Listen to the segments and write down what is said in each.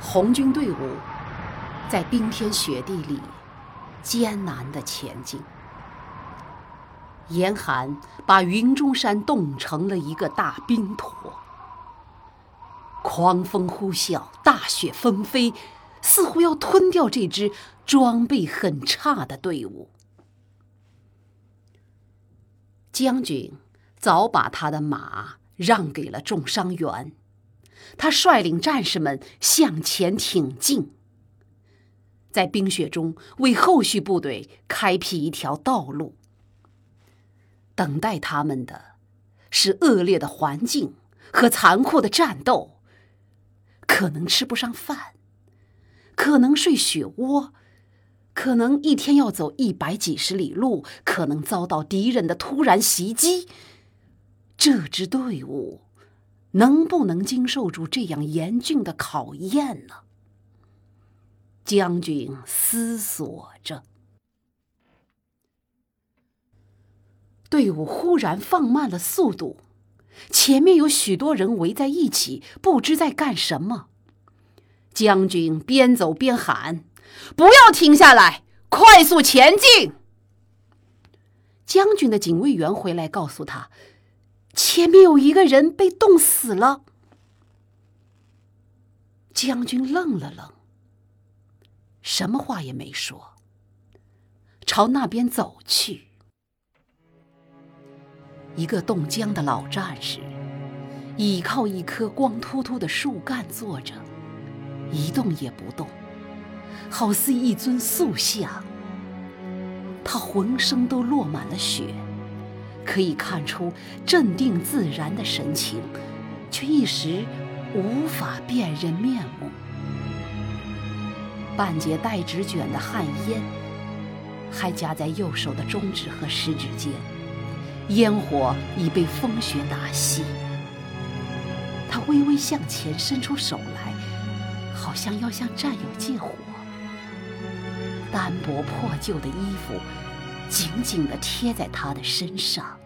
红军队伍在冰天雪地里艰难的前进。严寒把云中山冻成了一个大冰坨，狂风呼啸，大雪纷飞，似乎要吞掉这支装备很差的队伍。将军早把他的马让给了重伤员，他率领战士们向前挺进，在冰雪中为后续部队开辟一条道路。等待他们的，是恶劣的环境和残酷的战斗。可能吃不上饭，可能睡雪窝，可能一天要走一百几十里路，可能遭到敌人的突然袭击。这支队伍能不能经受住这样严峻的考验呢？将军思索着。队伍忽然放慢了速度，前面有许多人围在一起，不知在干什么。将军边走边喊：“不要停下来，快速前进！”将军的警卫员回来告诉他，前面有一个人被冻死了。将军愣了愣，什么话也没说，朝那边走去。一个冻僵的老战士，倚靠一棵光秃秃的树干坐着，一动也不动，好似一尊塑像。他浑身都落满了雪，可以看出镇定自然的神情，却一时无法辨认面目。半截带纸卷的旱烟，还夹在右手的中指和食指间。烟火已被风雪打熄，他微微向前伸出手来，好像要向战友借火。单薄破旧的衣服紧紧的贴在他的身上，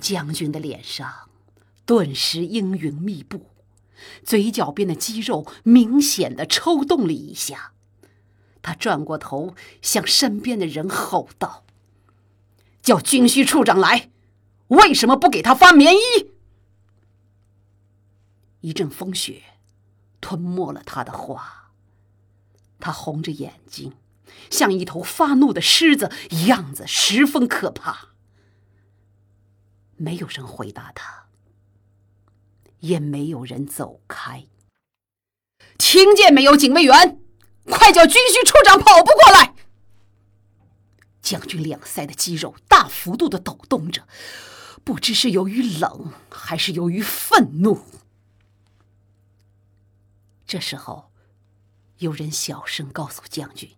将军的脸上顿时阴云密布，嘴角边的肌肉明显的抽动了一下。他转过头，向身边的人吼道。叫军需处长来，为什么不给他发棉衣？一阵风雪吞没了他的话，他红着眼睛，像一头发怒的狮子，样子十分可怕。没有人回答他，也没有人走开。听见没有，警卫员，快叫军需处长跑步过来！将军两腮的肌肉大幅度的抖动着，不知是由于冷还是由于愤怒。这时候，有人小声告诉将军：“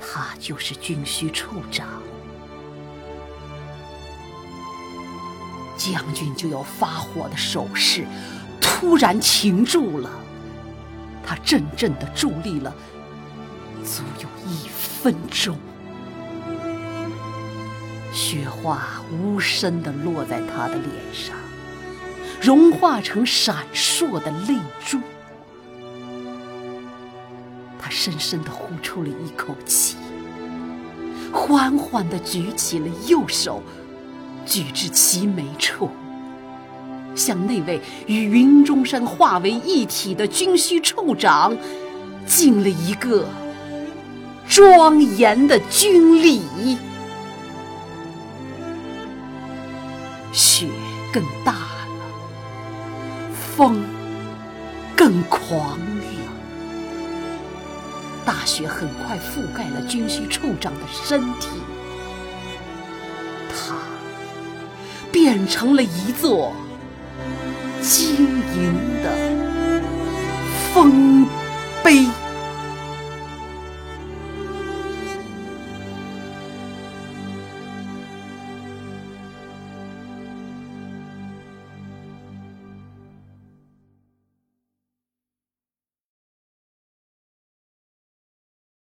他就是军需处长。”将军就要发火的手势突然停住了，他怔怔的伫立了足有一分钟。雪花无声地落在他的脸上，融化成闪烁的泪珠。深深地呼出了一口气，缓缓地举起了右手，举至齐眉处，向那位与云中山化为一体的军需处长敬了一个庄严的军礼。雪更大了，风更狂，大雪很快覆盖了军需处长的身体，他变成了一座晶莹的丰碑。